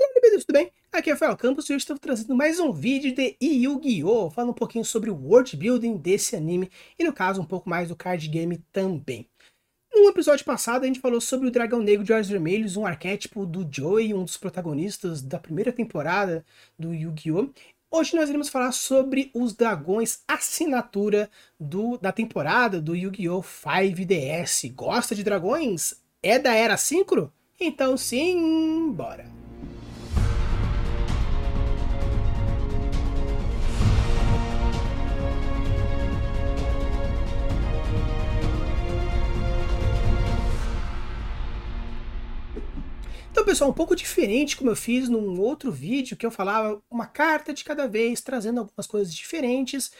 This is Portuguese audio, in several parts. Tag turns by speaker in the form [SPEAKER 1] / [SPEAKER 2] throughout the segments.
[SPEAKER 1] Olá, bem tudo bem? Aqui é Rafael Campos e hoje estou trazendo mais um vídeo de Yu-Gi-Oh! Falando um pouquinho sobre o world building desse anime e no caso um pouco mais do card game também. No episódio passado a gente falou sobre o Dragão Negro de Olhos Vermelhos, um arquétipo do Joey, um dos protagonistas da primeira temporada do Yu-Gi-Oh! Hoje nós iremos falar sobre os dragões assinatura do, da temporada do Yu-Gi-Oh! 5DS. Gosta de dragões? É da Era Synchro? Então sim, bora! Então, pessoal, um pouco diferente como eu fiz num outro vídeo que eu falava uma carta de cada vez, trazendo algumas coisas diferentes.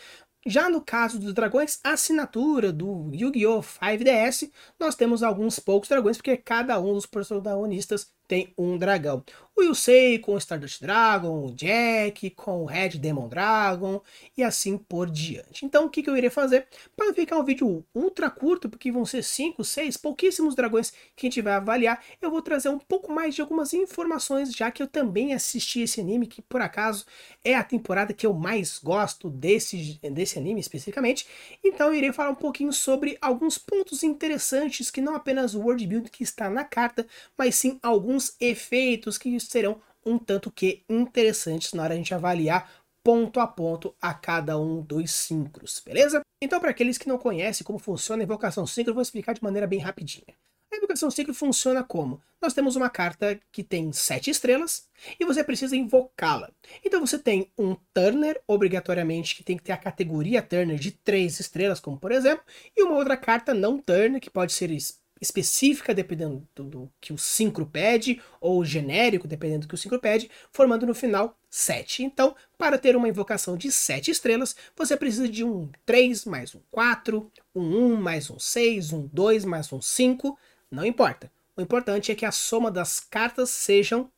[SPEAKER 1] Já no caso dos dragões assinatura do Yu-Gi-Oh! 5DS, nós temos alguns poucos dragões, porque cada um dos protagonistas tem um dragão. O Yusei com o Stardust Dragon, o Jack com o Red Demon Dragon e assim por diante. Então o que, que eu irei fazer? Para ficar um vídeo ultra curto, porque vão ser 5, 6, pouquíssimos dragões que a gente vai avaliar, eu vou trazer um pouco mais de algumas informações, já que eu também assisti esse anime, que por acaso é a temporada que eu mais gosto desse, desse anime especificamente. Então eu irei falar um pouquinho sobre alguns pontos interessantes que não apenas o world building que está na carta, mas sim alguns alguns efeitos que serão um tanto que interessantes na hora a gente avaliar ponto a ponto a cada um dos síncros, beleza? Então, para aqueles que não conhecem como funciona a invocação síncro, vou explicar de maneira bem rapidinha. A invocação síncro funciona como? Nós temos uma carta que tem sete estrelas e você precisa invocá-la. Então você tem um Turner, obrigatoriamente, que tem que ter a categoria Turner de três estrelas, como por exemplo, e uma outra carta não Turner, que pode ser específica, dependendo do, que o sincro pede, ou genérico, dependendo do que o sincro pede, formando no final 7. Então, para ter uma invocação de 7 estrelas, você precisa de um 3 mais um 4, um 1 mais um 6, um 2 mais um 5, não importa. O importante é que a soma das cartas sejam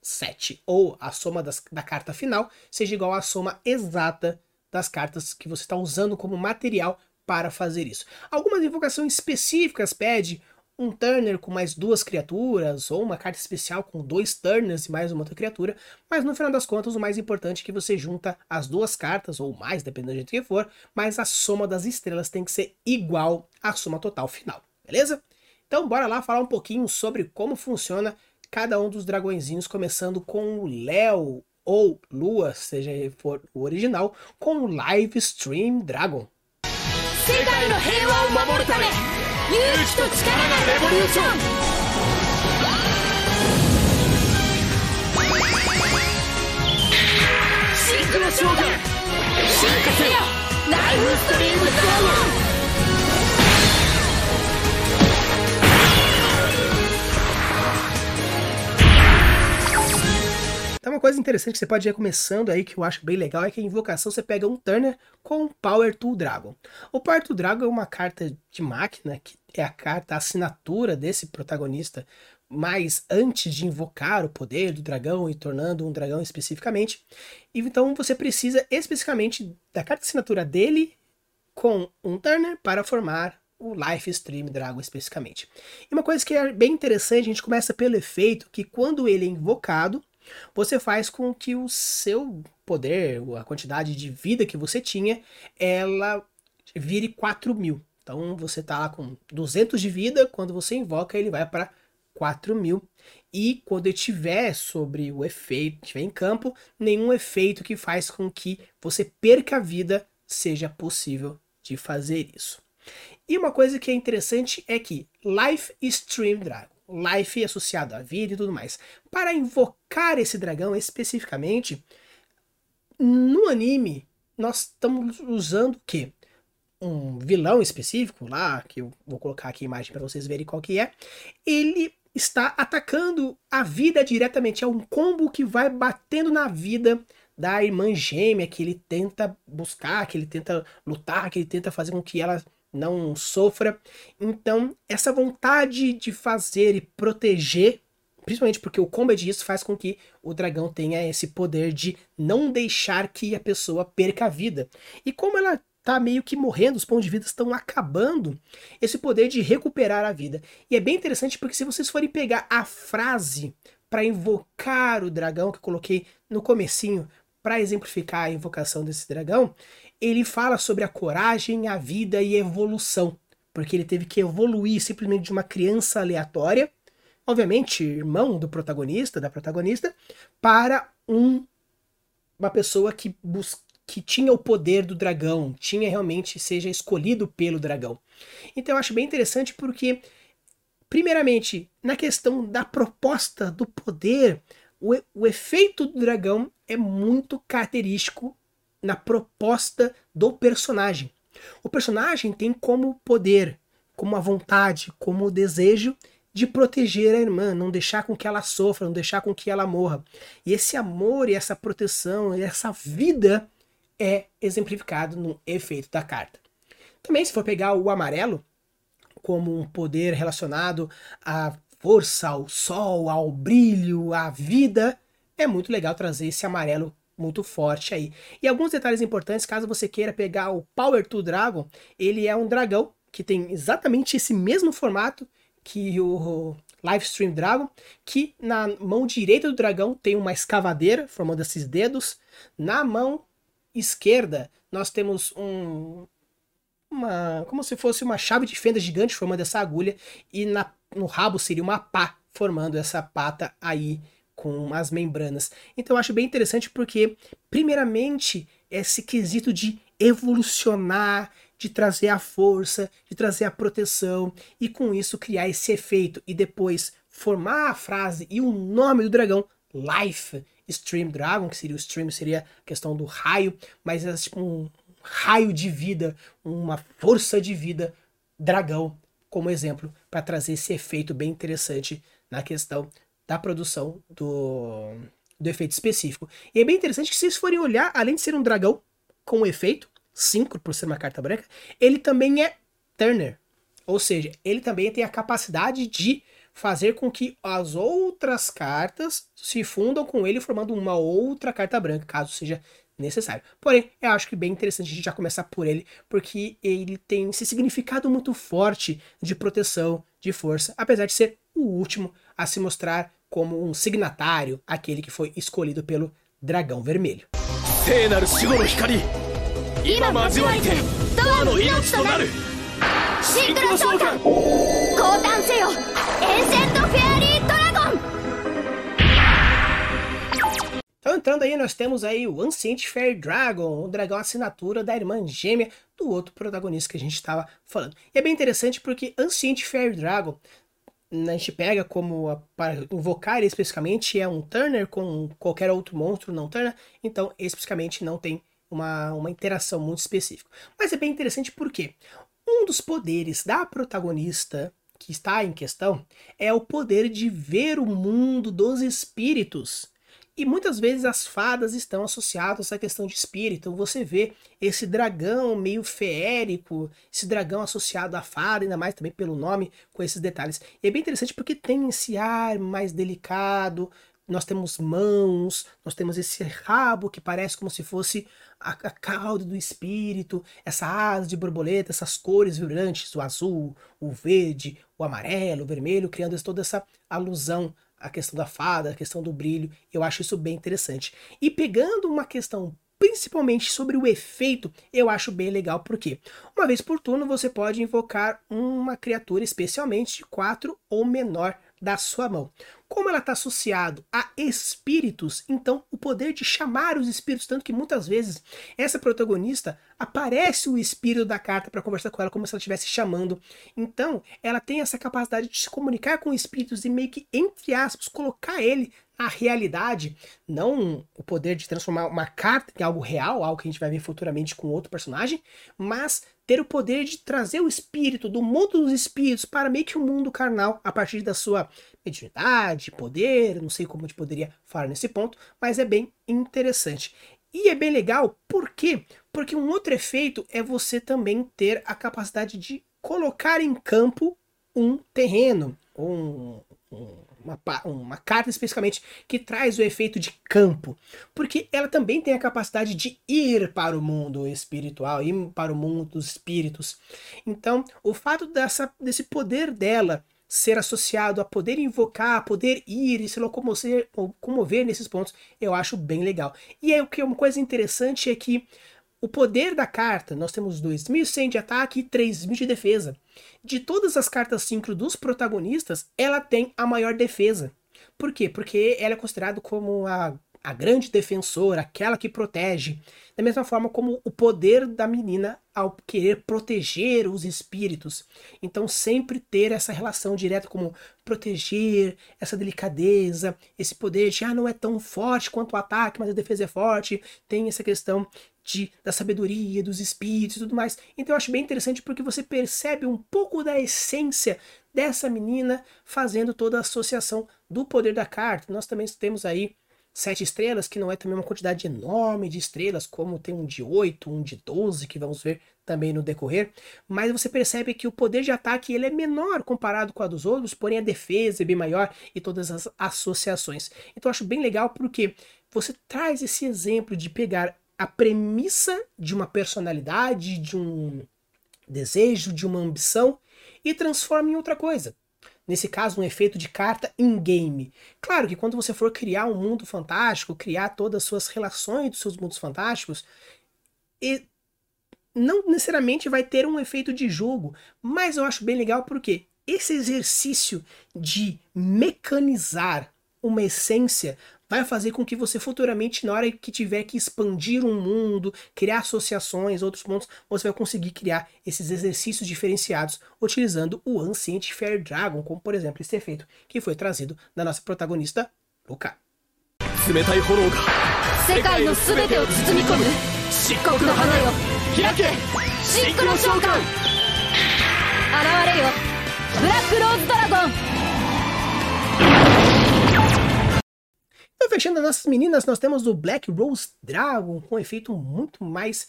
[SPEAKER 1] 7, ou a soma das, da carta final seja igual à soma exata das cartas que você está usando como material para fazer isso. Algumas invocações específicas pedem um Turner com mais duas criaturas, ou uma carta especial com dois Turners e mais uma outra criatura, mas no final das contas o mais importante é que você junta as duas cartas, ou mais, dependendo do jeito que for, mas a soma das estrelas tem que ser igual à soma total final, beleza? Então bora lá falar um pouquinho sobre como funciona cada um dos dragõezinhos, começando com o Léo ou Lua, seja for o original, com o Live Stream Dragon. 世界の平和を守るため勇気と力がレボリューション。シンクロ将軍進化せよ。ライフストリームドラゴン uma coisa interessante que você pode ir começando aí, que eu acho bem legal, é que a invocação você pega um Turner com Power Tool Dragon. O Power Tool Dragon é uma carta de máquina, que é a carta, a assinatura desse protagonista, mas antes de invocar o poder do dragão e tornando um dragão especificamente. Então você precisa especificamente da carta de assinatura dele com um Turner para formar o Life Stream Dragon especificamente. E uma coisa que é bem interessante, a gente começa pelo efeito que quando ele é invocado, você faz com que o seu poder, a quantidade de vida que você tinha, ela vire 4 mil. Então você tá lá com 200 de vida, quando você invoca ele vai para 4 mil. E quando ele estiver sobre o efeito, estiver em campo, nenhum efeito que faz com que você perca a vida seja possível de fazer isso. E uma coisa que é interessante é que Life Stream Dragon life associado à vida e tudo mais. Para invocar esse dragão especificamente, no anime, nós estamos usando o quê? Um vilão específico lá, que eu vou colocar aqui a imagem para vocês verem qual que é. Ele está atacando a vida diretamente. É um combo que vai batendo na vida da irmã gêmea que ele tenta buscar, que ele tenta lutar, que ele tenta fazer com que ela não sofra. Então, essa vontade de fazer e proteger, principalmente porque o combat disso faz com que o dragão tenha esse poder de não deixar que a pessoa perca a vida. E como ela tá meio que morrendo, os pontos de vida estão acabando, esse poder de recuperar a vida. E é bem interessante porque se vocês forem pegar a frase para invocar o dragão que eu coloquei no comecinho para exemplificar a invocação desse dragão, ele fala sobre a coragem, a vida e a evolução, porque ele teve que evoluir simplesmente de uma criança aleatória, obviamente irmão do protagonista, da protagonista, para um uma pessoa que busca que tinha o poder do dragão, tinha realmente seja escolhido pelo dragão. Então eu acho bem interessante porque primeiramente, na questão da proposta do poder, o, o efeito do dragão é muito característico na proposta do personagem. O personagem tem como poder, como a vontade, como o desejo de proteger a irmã, não deixar com que ela sofra, não deixar com que ela morra. E esse amor e essa proteção, e essa vida é exemplificado no efeito da carta. Também, se for pegar o amarelo como um poder relacionado à força, ao sol, ao brilho, à vida, é muito legal trazer esse amarelo muito forte aí. E alguns detalhes importantes, caso você queira pegar o Power to Dragon, ele é um dragão que tem exatamente esse mesmo formato que o Livestream Dragon, que na mão direita do dragão tem uma escavadeira formando esses dedos, na mão esquerda, nós temos um uma como se fosse uma chave de fenda gigante formando essa agulha e na, no rabo seria uma pá formando essa pata aí com as membranas. Então eu acho bem interessante porque primeiramente esse quesito de evolucionar, de trazer a força, de trazer a proteção e com isso criar esse efeito e depois formar a frase e o nome do dragão Life Stream Dragon, que seria o stream, seria a questão do raio, mas é tipo um raio de vida, uma força de vida dragão, como exemplo, para trazer esse efeito bem interessante na questão da produção do, do efeito específico. E é bem interessante que, se vocês forem olhar, além de ser um dragão com um efeito, 5 por ser uma carta branca, ele também é Turner. Ou seja, ele também tem a capacidade de fazer com que as outras cartas se fundam com ele, formando uma outra carta branca, caso seja necessário. Porém, eu acho que bem interessante a gente já começar por ele, porque ele tem esse significado muito forte de proteção, de força, apesar de ser o último a se mostrar como um signatário, aquele que foi escolhido pelo Dragão Vermelho. Então entrando aí, nós temos aí o Ancient Fair Dragon, o dragão assinatura da irmã gêmea do outro protagonista que a gente estava falando. E é bem interessante porque Ancient Fair Dragon a gente pega como para invocar especificamente é um Turner com qualquer outro monstro não Turner, então especificamente não tem uma, uma interação muito específica. Mas é bem interessante porque um dos poderes da protagonista que está em questão é o poder de ver o mundo dos espíritos. E muitas vezes as fadas estão associadas à questão de espírito. Você vê esse dragão meio feérico, esse dragão associado à fada, ainda mais também pelo nome, com esses detalhes. E é bem interessante porque tem esse ar mais delicado, nós temos mãos, nós temos esse rabo que parece como se fosse a, a cauda do espírito, essa asa de borboleta, essas cores vibrantes, o azul, o verde, o amarelo, o vermelho, criando toda essa alusão à questão da fada, à questão do brilho. Eu acho isso bem interessante. E pegando uma questão principalmente sobre o efeito, eu acho bem legal, porque uma vez por turno você pode invocar uma criatura especialmente de 4 ou menor da sua mão. Como ela está associado a espíritos, então o poder de chamar os espíritos, tanto que muitas vezes essa protagonista aparece o espírito da carta para conversar com ela como se ela estivesse chamando. Então, ela tem essa capacidade de se comunicar com espíritos e meio que entre aspas colocar ele na realidade, não o poder de transformar uma carta em algo real, algo que a gente vai ver futuramente com outro personagem, mas ter o poder de trazer o espírito do mundo dos espíritos para meio que o um mundo carnal a partir da sua mediunidade, poder, não sei como a gente poderia falar nesse ponto, mas é bem interessante. E é bem legal, por quê? Porque um outro efeito é você também ter a capacidade de colocar em campo um terreno, um, um uma, uma carta especificamente que traz o efeito de campo, porque ela também tem a capacidade de ir para o mundo espiritual, ir para o mundo dos espíritos. Então, o fato dessa, desse poder dela ser associado a poder invocar, poder ir e se locomover, nesses pontos, eu acho bem legal. E é o que é uma coisa interessante é que o poder da carta, nós temos 2.100 de ataque e 3.000 de defesa. De todas as cartas synchro dos protagonistas, ela tem a maior defesa. Por quê? Porque ela é considerada como a a grande defensora, aquela que protege, da mesma forma como o poder da menina ao querer proteger os espíritos. Então, sempre ter essa relação direta como proteger, essa delicadeza, esse poder de, ah, não é tão forte quanto o ataque, mas a defesa é forte, tem essa questão de, da sabedoria, dos espíritos e tudo mais. Então, eu acho bem interessante porque você percebe um pouco da essência dessa menina fazendo toda a associação do poder da carta. Nós também temos aí sete estrelas, que não é também uma quantidade enorme de estrelas, como tem um de 8, um de 12, que vamos ver também no decorrer, mas você percebe que o poder de ataque ele é menor comparado com a dos outros, porém a defesa é bem maior e todas as associações. Então eu acho bem legal porque você traz esse exemplo de pegar a premissa de uma personalidade, de um desejo, de uma ambição e transforma em outra coisa nesse caso, um efeito de carta in-game. Claro que quando você for criar um mundo fantástico, criar todas as suas relações dos seus mundos fantásticos, e não necessariamente vai ter um efeito de jogo, mas eu acho bem legal porque esse exercício de mecanizar uma essência vai fazer com que você futuramente, na hora que tiver que expandir um mundo, criar associações, outros mundos, você vai conseguir criar esses exercícios diferenciados utilizando o Ancient Fair Dragon, como por exemplo esse efeito que foi trazido da nossa protagonista, Luca. 冷たい炎が世界の全てを包み込む漆黒の花よ開けシンクロ召喚現れよブラックローズドラゴン Então, fechando as nossas meninas, nós temos o Black Rose Dragon com um efeito muito mais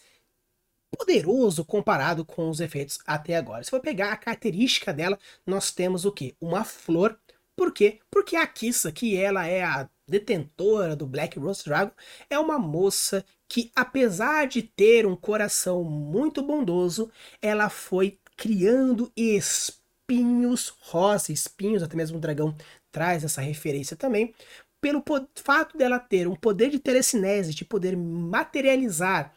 [SPEAKER 1] poderoso comparado com os efeitos até agora. Se for pegar a característica dela, nós temos o que? Uma flor. Por quê? Porque a Kissa, que ela é a detentora do Black Rose Dragon, é uma moça que, apesar de ter um coração muito bondoso, ela foi criando espinhos rosa, espinhos, até mesmo o dragão traz essa referência também, pelo fato dela ter um poder de telecinese, de poder materializar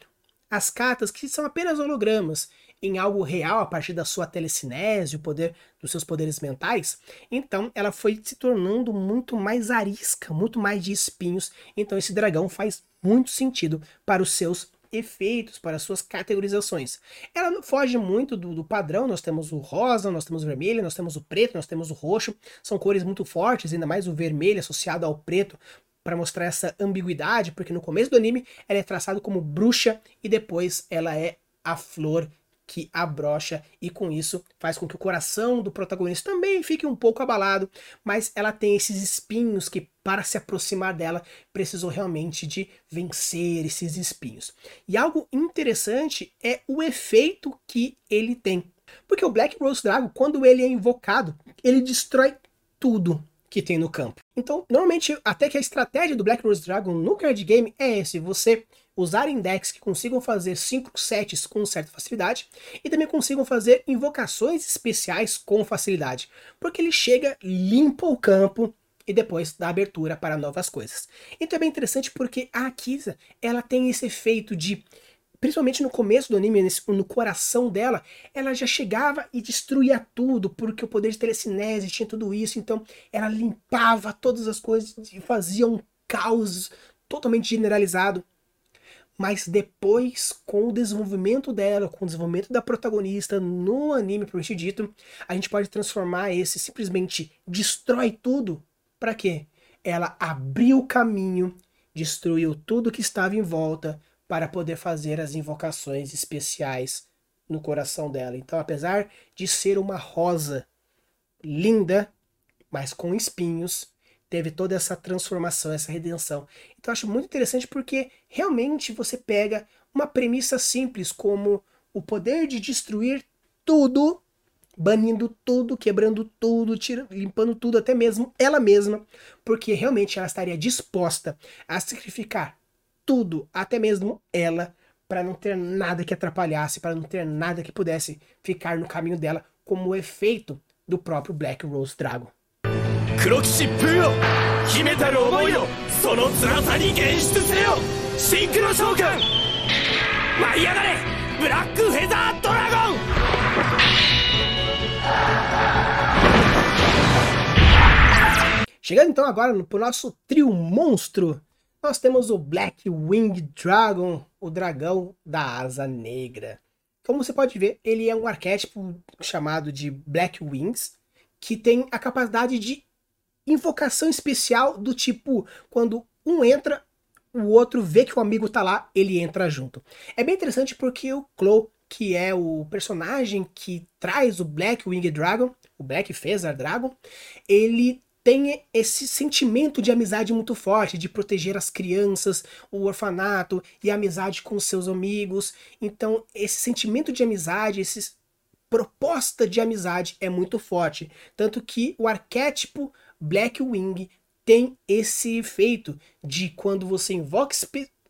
[SPEAKER 1] as cartas que são apenas hologramas em algo real a partir da sua telecinese, o poder dos seus poderes mentais, então ela foi se tornando muito mais arisca, muito mais de espinhos. Então esse dragão faz muito sentido para os seus efeitos, para suas categorizações. Ela foge muito do, do, padrão, nós temos o rosa, nós temos o vermelho, nós temos o preto, nós temos o roxo, são cores muito fortes, ainda mais o vermelho associado ao preto, para mostrar essa ambiguidade, porque no começo do anime ela é traçada como bruxa e depois ela é a flor que abrocha e com isso faz com que o coração do protagonista também fique um pouco abalado, mas ela tem esses espinhos que para se aproximar dela precisou realmente de vencer esses espinhos. E algo interessante é o efeito que ele tem. Porque o Black Rose Dragon, quando ele é invocado, ele destrói tudo que tem no campo. Então, normalmente, até que a estratégia do Black Rose Dragon no card game é esse: você usar index que consigam fazer 5 sets com certa facilidade e também consigam fazer invocações especiais com facilidade, porque ele chega, limpa o campo e depois dá abertura para novas coisas. Então é bem interessante porque a Akisa, ela tem esse efeito de principalmente no começo do anime, no coração dela, ela já chegava e destruía tudo, porque o poder de telecinese tinha tudo isso, então ela limpava todas as coisas e fazia um caos totalmente generalizado mas depois, com o desenvolvimento dela, com o desenvolvimento da protagonista no anime propriamente dito, a gente pode transformar esse simplesmente destrói tudo. Para quê? Ela abriu o caminho, destruiu tudo que estava em volta para poder fazer as invocações especiais no coração dela. Então, apesar de ser uma rosa linda, mas com espinhos, teve toda essa transformação, essa redenção. Então acho muito interessante porque realmente você pega uma premissa simples como o poder de destruir tudo, banindo tudo, quebrando tudo, limpando tudo, até mesmo ela mesma, porque realmente ela estaria disposta a sacrificar tudo, até mesmo ela, para não ter nada que atrapalhasse, para não ter nada que pudesse ficar no caminho dela, como o efeito do próprio Black Rose Dragon.
[SPEAKER 2] 黒騎士プーよ秘めたる思いをその辛さに現出せよシンクロ召喚舞い上がれブラックフェザードラゴン
[SPEAKER 1] Chegando então agora no, pro nosso trio monstro, nós temos o Black Wing Dragon, o dragão da asa negra. Como você pode ver, ele é um arquétipo chamado de Black Wings, que tem a capacidade de invocação especial do tipo, quando um entra, o outro vê que o amigo tá lá, ele entra junto. É bem interessante porque o Claw, que é o personagem que traz o Black Wing Dragon, o Black Feather Dragon, ele tem esse sentimento de amizade muito forte, de proteger as crianças, o orfanato e a amizade com seus amigos. Então, esse sentimento de amizade, essa proposta de amizade é muito forte. Tanto que o arquétipo Blackwing tem esse efeito de quando você invoca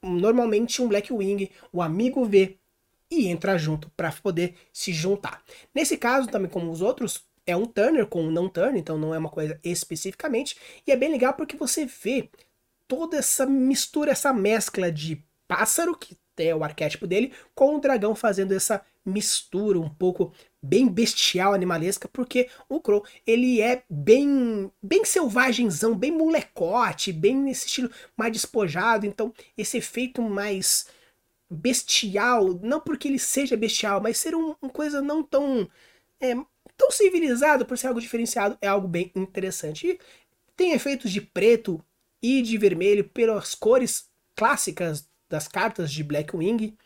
[SPEAKER 1] normalmente um Blackwing, o amigo vê e entra junto para poder se juntar. Nesse caso, também como os outros, é um Turner com um não Turner, então não é uma coisa especificamente. E é bem legal porque você vê toda essa mistura, essa mescla de pássaro, que é o arquétipo dele, com o dragão fazendo essa mistura um pouco bem bestial, animalesca, porque o Crow, ele é bem bem selvagenzão, bem molecote, bem nesse estilo mais despojado, então esse efeito mais bestial, não porque ele seja bestial, mas ser um, uma coisa não tão é, tão civilizado por ser algo diferenciado é algo bem interessante. E tem efeitos de preto e de vermelho pelas cores clássicas das cartas de Blackwing,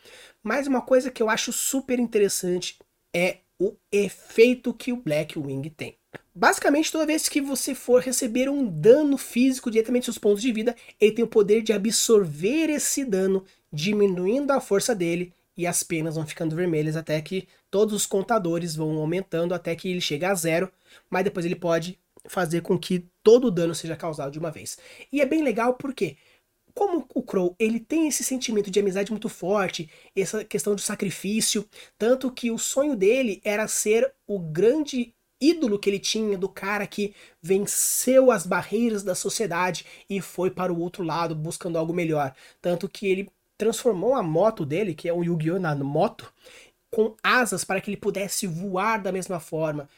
[SPEAKER 1] mas uma coisa que eu acho super interessante é o efeito que o Blackwing tem. Basicamente, toda vez que você for receber um dano físico diretamente dos pontos de vida, ele tem o poder de absorver esse dano, diminuindo a força dele e as penas vão ficando vermelhas até que todos os contadores vão aumentando até que ele chega a zero, mas depois ele pode fazer com que todo o dano seja causado de uma vez. E é bem legal porque como o Crow ele tem esse sentimento de amizade muito forte, essa questão do sacrifício, tanto que o sonho dele era ser o grande ídolo que ele tinha do cara que venceu as barreiras da sociedade e foi para o outro lado buscando algo melhor. Tanto que ele transformou a moto dele, que é um Yu-Gi-Oh! na moto, com asas para que ele pudesse voar da mesma forma.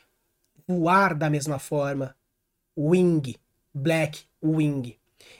[SPEAKER 1] Voar da mesma forma. Wing. Black Wing.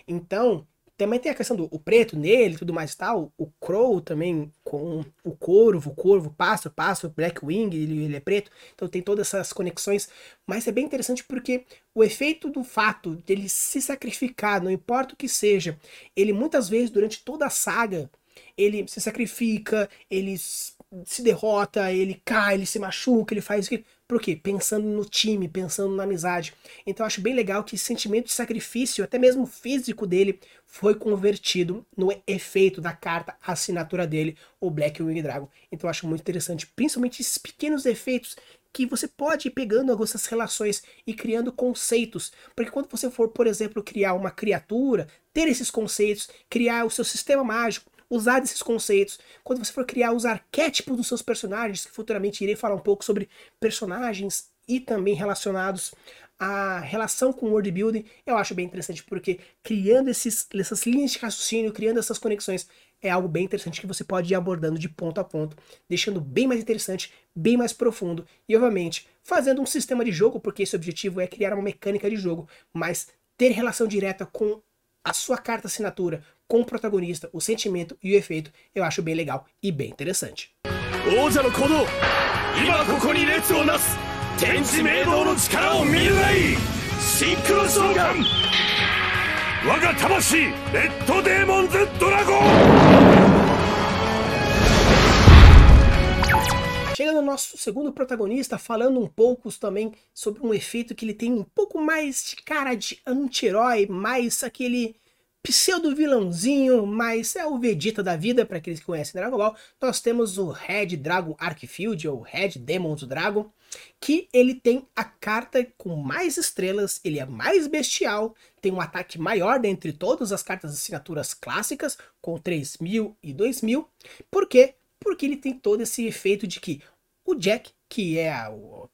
[SPEAKER 1] Então, também tem a questão do preto nele tudo mais e tal. O Crow também com o corvo, o corvo, pássaro, pássaro, Blackwing, ele, ele é preto. Então tem todas essas conexões. Mas é bem interessante porque o efeito do fato dele se sacrificar, não importa o que seja, ele muitas vezes durante toda a saga, ele se sacrifica, ele se derrota, ele cai, ele se machuca, ele faz isso. Por quê? Pensando no time, pensando na amizade. Então eu acho bem legal que esse sentimento de sacrifício, até mesmo físico dele, foi convertido no efeito da carta assinatura dele, o Black Wing Dragon. Então eu acho muito interessante, principalmente esses pequenos efeitos que você pode ir pegando algumas relações e criando conceitos. Porque quando você for, por exemplo, criar uma criatura, ter esses conceitos, criar o seu sistema mágico, usar esses conceitos. Quando você for criar os arquétipos dos seus personagens, que futuramente irei falar um pouco sobre personagens e também relacionados à relação com o world building, eu acho bem interessante, porque criando esses, essas linhas de raciocínio, criando essas conexões, é algo bem interessante que você pode ir abordando de ponto a ponto, deixando bem mais interessante, bem mais profundo e, obviamente, fazendo um sistema de jogo, porque esse objetivo é criar uma mecânica de jogo, mas ter relação direta com a sua carta assinatura, com o protagonista, o sentimento e o efeito, eu acho bem legal e bem interessante. Chega no nosso segundo protagonista, falando um pouco também sobre um efeito que ele tem um pouco mais de cara de anti-herói, mais aquele pseudo vilãozinho, mas é o Vegeta da vida, para aqueles que conhecem Dragon Ball. Nós temos o Red Dragon Arcfield, ou Red Demons Dragon, que ele tem a carta com mais estrelas, ele é mais bestial, tem um ataque maior dentre todas as cartas assinaturas clássicas, com 3.000 e 2.000. Por quê? Porque ele tem todo esse efeito de que o Jack, que é o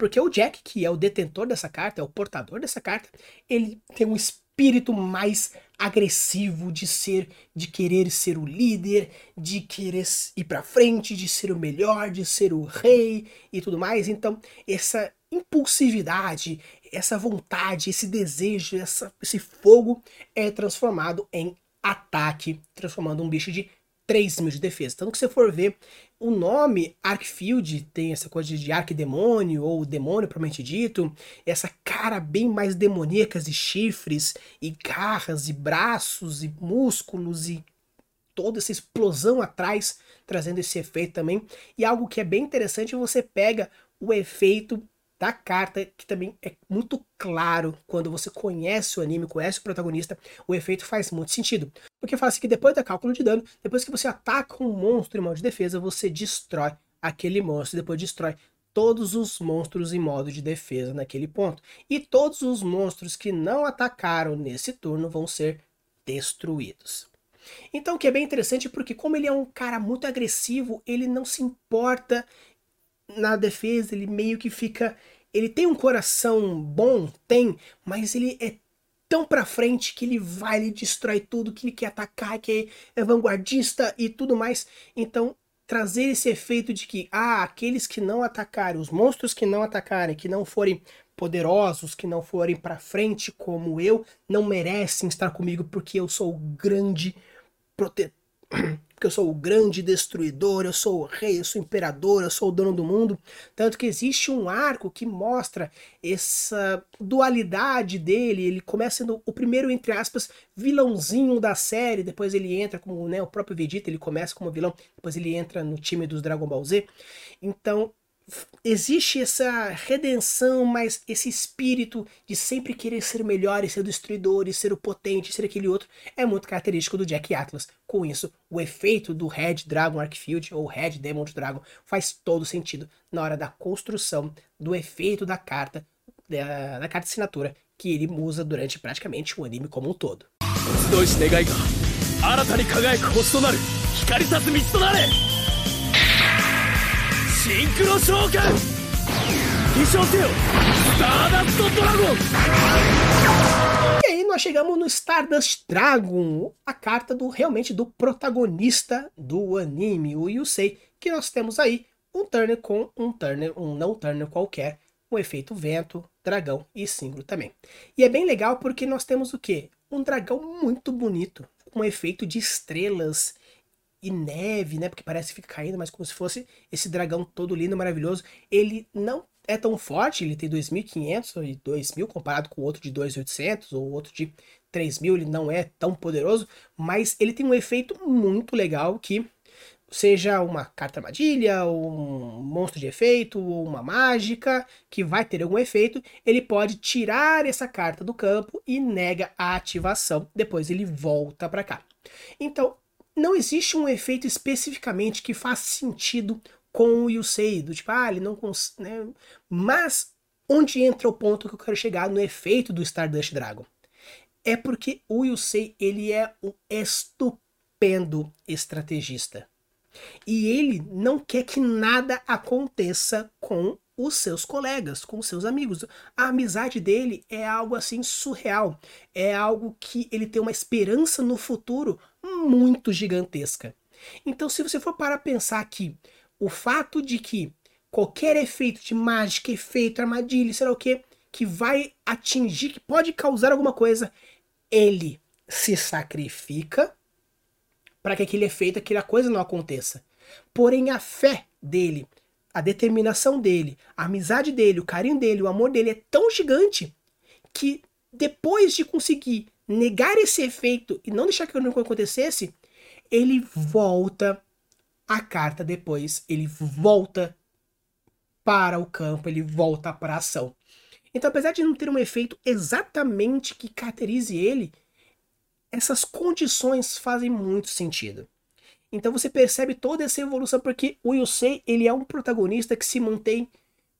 [SPEAKER 1] Porque o Jack, que é o detentor dessa carta, é o portador dessa carta, ele tem um espírito mais agressivo de ser, de querer ser o líder, de querer ir para frente, de ser o melhor, de ser o rei e tudo mais. Então, essa impulsividade, essa vontade, esse desejo, essa, esse fogo é transformado em ataque, transformando um bicho de 3 mil de defesa. Tanto que você for ver, o nome Arkfield tem essa coisa de arquidemônio, ou demônio propriamente dito, essa cara bem mais demoníacas e chifres, e garras, e braços, e músculos, e toda essa explosão atrás, trazendo esse efeito também. E algo que é bem interessante, você pega o efeito da carta, que também é muito claro quando você conhece o anime, conhece o protagonista, o efeito faz muito sentido. Porque fala assim que depois do cálculo de dano, depois que você ataca um monstro em modo de defesa, você destrói aquele monstro, depois destrói todos os monstros em modo de defesa naquele ponto. E todos os monstros que não atacaram nesse turno vão ser destruídos. Então, o que é bem interessante porque como ele é um cara muito agressivo, ele não se importa na defesa, ele meio que fica. Ele tem um coração bom, tem, mas ele é tão pra frente que ele vai, ele destrói tudo, que ele quer atacar, que é vanguardista e tudo mais. Então, trazer esse efeito de que, ah, aqueles que não atacarem, os monstros que não atacarem, que não forem poderosos, que não forem para frente como eu, não merecem estar comigo porque eu sou o grande protetor porque eu sou o grande destruidor, eu sou o rei, eu sou o imperador, eu sou o dono do mundo. Tanto que existe um arco que mostra essa dualidade dele. Ele começa sendo o primeiro, entre aspas, vilãozinho da série, depois ele entra como né, o próprio Vegeta, ele começa como vilão, depois ele entra no time dos Dragon Ball Z. Então existe essa redenção, mas esse espírito de sempre querer ser melhor e ser o destruidor e ser o potente, ser aquele outro, é muito característico do Jack Atlas. Com isso, o efeito do Red Dragon Arcfield ou Red Demon Dragon faz todo sentido na hora da construção do efeito da carta, da, da carta assinatura que ele usa durante praticamente o anime como um todo. シンクロ召喚飛翔せよスターダストドラゴン E aí nós chegamos no Stardust Dragon, a carta do realmente do protagonista do anime, o Yusei, que nós temos aí um turner com um turner, um não turner qualquer, o um efeito vento, dragão e símbolo também. E é bem legal porque nós temos o que? Um dragão muito bonito, com um efeito de estrelas e neve, né? Porque parece que fica caindo, mas como se fosse esse dragão todo lindo, maravilhoso. Ele não é tão forte, ele tem 2.500 e 2.000 comparado com o outro de 2.800 ou outro de 3.000, ele não é tão poderoso, mas ele tem um efeito muito legal que seja uma carta armadilha, um monstro de efeito, ou uma mágica que vai ter algum efeito, ele pode tirar essa carta do campo e nega a ativação. Depois ele volta para cá. Então, não existe um efeito especificamente que faça sentido com o Yusei, do tipo, ah, ele não consegue. Né? Mas onde entra o ponto que eu quero chegar no efeito do Stardust Dragon? É porque o Yusei ele é um estupendo estrategista. E ele não quer que nada aconteça com os seus colegas, com seus amigos. A amizade dele é algo assim surreal. É algo que ele tem uma esperança no futuro muito gigantesca. Então, se você for para pensar que o fato de que qualquer efeito de mágica, efeito, armadilha, sei lá o que, que vai atingir, que pode causar alguma coisa, ele se sacrifica para que aquele efeito, aquela coisa não aconteça. Porém, a fé dele a determinação dele, a amizade dele, o carinho dele, o amor dele é tão gigante que depois de conseguir negar esse efeito e não deixar que aquilo acontecesse, ele volta a carta depois, ele volta para o campo, ele volta para a ação. Então, apesar de não ter um efeito exatamente que caracterize ele, essas condições fazem muito sentido. Então você percebe toda essa evolução, porque o Yusei, ele é um protagonista que se mantém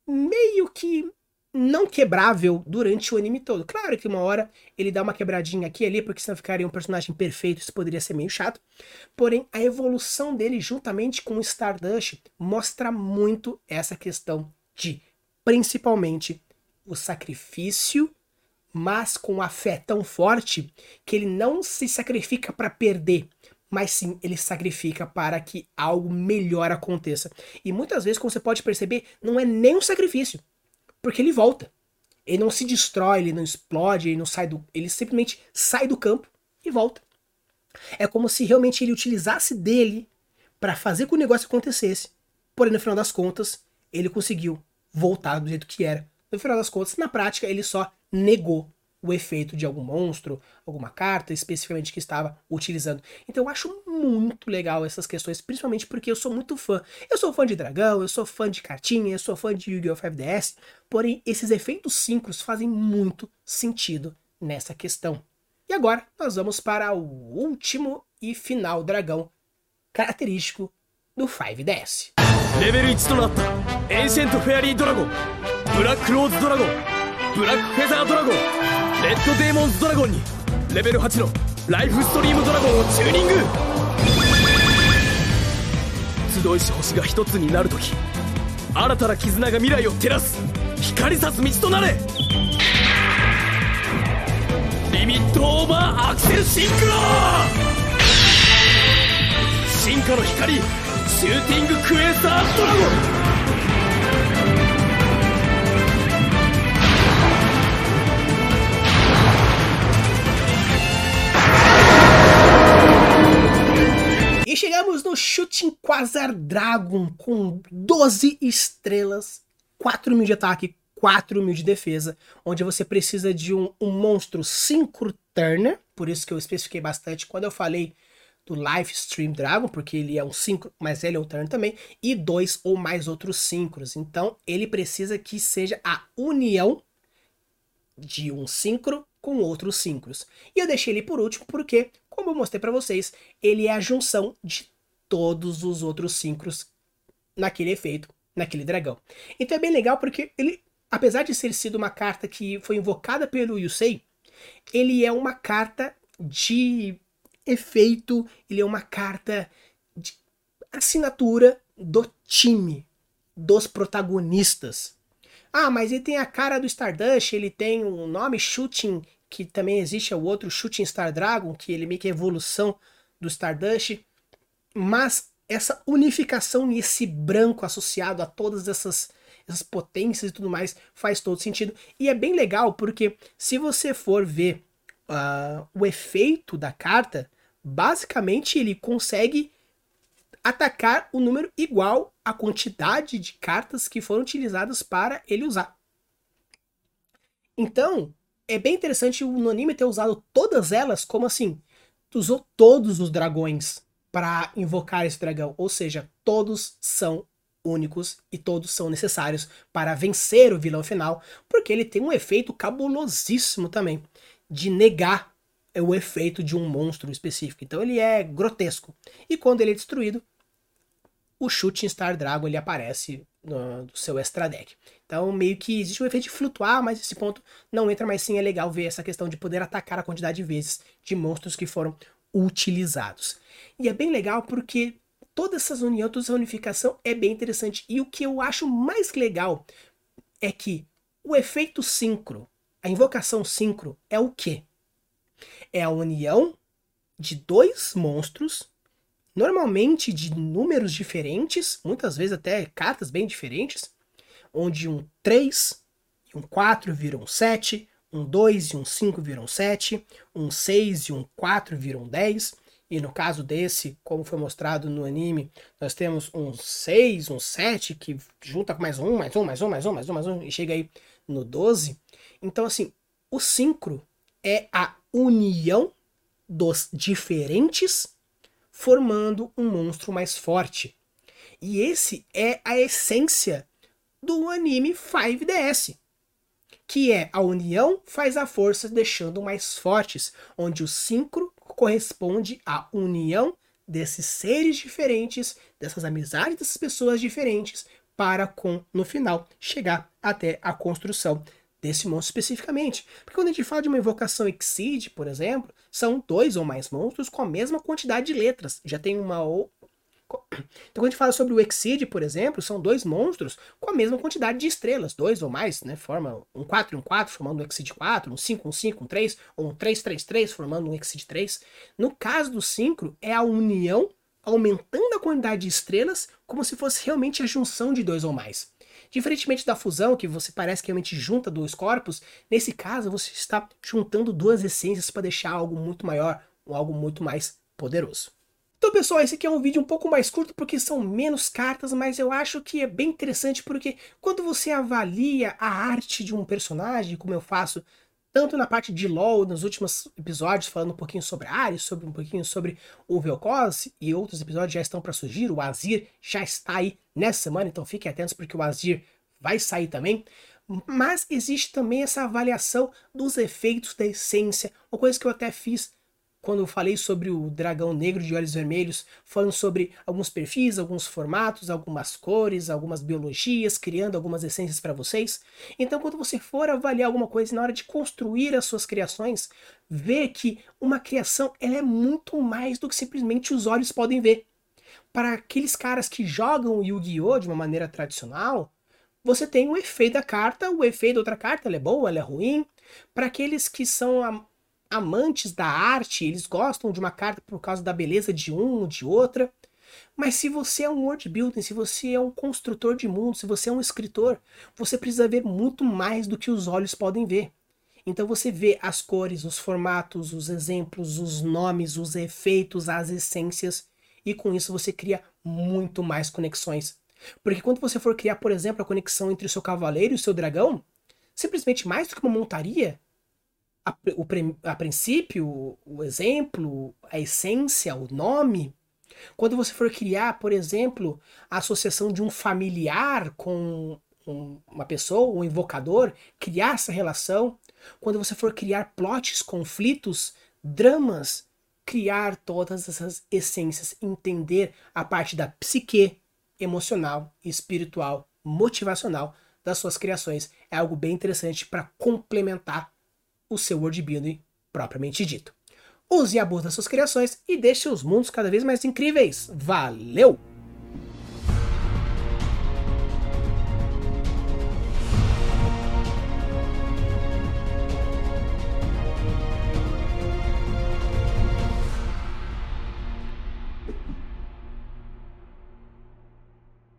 [SPEAKER 1] meio que não quebrável durante o anime todo. Claro que uma hora ele dá uma quebradinha aqui e ali, porque senão ficaria um personagem perfeito, isso poderia ser meio chato. Porém, a evolução dele juntamente com o Stardust mostra muito essa questão de principalmente o sacrifício, mas com a fé tão forte que ele não se sacrifica para perder, mas sim ele sacrifica para que algo melhor aconteça. E muitas vezes, como você pode perceber, não é nem um sacrifício, porque ele volta. Ele não se destrói, ele não explode, ele não sai do, ele simplesmente sai do campo e volta. É como se realmente ele utilizasse dele para fazer que o negócio acontecesse. Porém, no final das contas, ele conseguiu voltar do jeito que era. No final das contas, na prática, ele só negou o efeito de algum monstro, alguma carta especificamente que estava utilizando. Então eu acho muito legal essas questões, principalmente porque eu sou muito fã. Eu sou fã de dragão, eu sou fã de cartinha, eu sou fã de Yu-Gi-Oh! 5DS, porém esses efeitos síncros fazem muito sentido nessa questão. E agora nós vamos para o último e final dragão característico do 5DS.
[SPEAKER 2] Level 1となった Ancient Fairy Dragon Black Rose Dragon Black Feather Dragon レッドデーモンズドラゴンにレベル8のライフストリームドラゴンをチューニング。集いし星が一つになるとき新たな絆が未来を照らす光さす道となれ。リミットオーバーアクセルシンクロ進化の光シューティングクエスタードラゴン。
[SPEAKER 1] Shooting Quasar Dragon com 12 estrelas, 4 mil de ataque, 4 mil de defesa, onde você precisa de um, um monstro Synchro Turner, por isso que eu especifiquei bastante quando eu falei do Life Stream Dragon, porque ele é um synchro, mas ele é um turn também, e dois ou mais outros synchros. Então ele precisa que seja a união de um synchro com outros síncros. E eu deixei ele por último porque, como eu mostrei para vocês, ele é a junção de todos os outros síncros naquele efeito, naquele dragão. Então é bem legal porque ele, apesar de ter sido uma carta que foi invocada pelo Yusei, ele é uma carta de efeito, ele é uma carta de assinatura do time, dos protagonistas. Ah, mas ele tem a cara do Stardust, ele tem um nome Shooting, que também existe, é o outro Shooting Star Dragon, que ele meio que é evolução do Stardust. Mas essa unificação e esse branco associado a todas essas, essas potências e tudo mais faz todo sentido. E é bem legal porque se você for ver uh, o efeito da carta, basicamente ele consegue atacar o número igual à quantidade de cartas que foram utilizadas para ele usar. Então, é bem interessante o anime ter usado todas elas como assim, usou todos os dragões para invocar esse dragão, ou seja, todos são únicos e todos são necessários para vencer o vilão final, porque ele tem um efeito cabulosíssimo também de negar o efeito de um monstro específico. Então ele é grotesco. E quando ele é destruído, o Shooting Star Dragon ele aparece no, no seu extra deck. Então, meio que existe o efeito de flutuar, mas esse ponto não entra, mas sim é legal ver essa questão de poder atacar a quantidade de vezes de monstros que foram utilizados. E é bem legal porque toda essa união, toda essa unificação é bem interessante. E o que eu acho mais legal é que o efeito sincro, a invocação sincro, é o quê? É a união de dois monstros normalmente de números diferentes, muitas vezes até cartas bem diferentes, onde um 3 e um 4 viram 7, um 2 e um 5 viram 7, um 6 e um 4 viram 10, e no caso desse, como foi mostrado no anime, nós temos um 6, um 7, que junta com mais um, mais um, mais um, mais um, mais um, mais um, e chega aí no 12. Então, assim, o sincro é a união dos diferentes formando um monstro mais forte. E esse é a essência do anime 5DS, que é a união faz a força deixando mais fortes, onde o sincro corresponde à união desses seres diferentes, dessas amizades dessas pessoas diferentes, para com no final chegar até a construção desse monstro especificamente. Porque quando a gente fala de uma invocação Exceed, por exemplo, são dois ou mais monstros com a mesma quantidade de letras. Já tem uma ou Então, quando a gente fala sobre o Exceed, por exemplo, são dois monstros com a mesma quantidade de estrelas, dois ou mais, né? Forma um 4 e um 4, formando um Exceed 4, um 5, um 5, um 3, ou um 3, 3, 3, formando um Exceed 3. No caso do Synchro, é a união aumentando a quantidade de estrelas como se fosse realmente a junção de dois ou mais. Diferentemente da fusão, que você parece que realmente junta dois corpos, nesse caso você está juntando duas essências para deixar algo muito maior, ou algo muito mais poderoso. Então, pessoal, esse aqui é um vídeo um pouco mais curto porque são menos cartas, mas eu acho que é bem interessante porque quando você avalia a arte de um personagem, como eu faço tanto na parte de LoL, nos últimos episódios, falando um pouquinho sobre Ares, sobre um pouquinho sobre o Vel'Koz, e outros episódios já estão para surgir, o Azir já está aí nessa semana, então fiquem atentos porque o Azir vai sair também. Mas existe também essa avaliação dos efeitos da essência, uma coisa que eu até fiz quando eu falei sobre o dragão negro de olhos vermelhos, falando sobre alguns perfis, alguns formatos, algumas cores, algumas biologias, criando algumas essências para vocês. Então, quando você for avaliar alguma coisa na hora de construir as suas criações, vê que uma criação ela é muito mais do que simplesmente os olhos podem ver. Para aqueles caras que jogam Yu-Gi-Oh! de uma maneira tradicional, você tem o efeito da carta, o efeito da outra carta, ela é boa, ela é ruim. Para aqueles que são amantes da arte, eles gostam de uma carta por causa da beleza de um ou de outra. Mas se você é um world building, se você é um construtor de mundo, se você é um escritor, você precisa ver muito mais do que os olhos podem ver. Então você vê as cores, os formatos, os exemplos, os nomes, os efeitos, as essências, e com isso você cria muito mais conexões. Porque quando você for criar, por exemplo, a conexão entre o seu cavaleiro e o seu dragão, simplesmente mais do que uma montaria, a, o, a princípio, o exemplo, a essência, o nome. Quando você for criar, por exemplo, a associação de um familiar com um, uma pessoa, um invocador, criar essa relação. Quando você for criar plots, conflitos, dramas, criar todas essas essências, entender a parte da psique emocional, espiritual, motivacional das suas criações é algo bem interessante para complementar o seu world building propriamente dito. Use e abuse das suas criações e deixe os mundos cada vez mais incríveis. Valeu!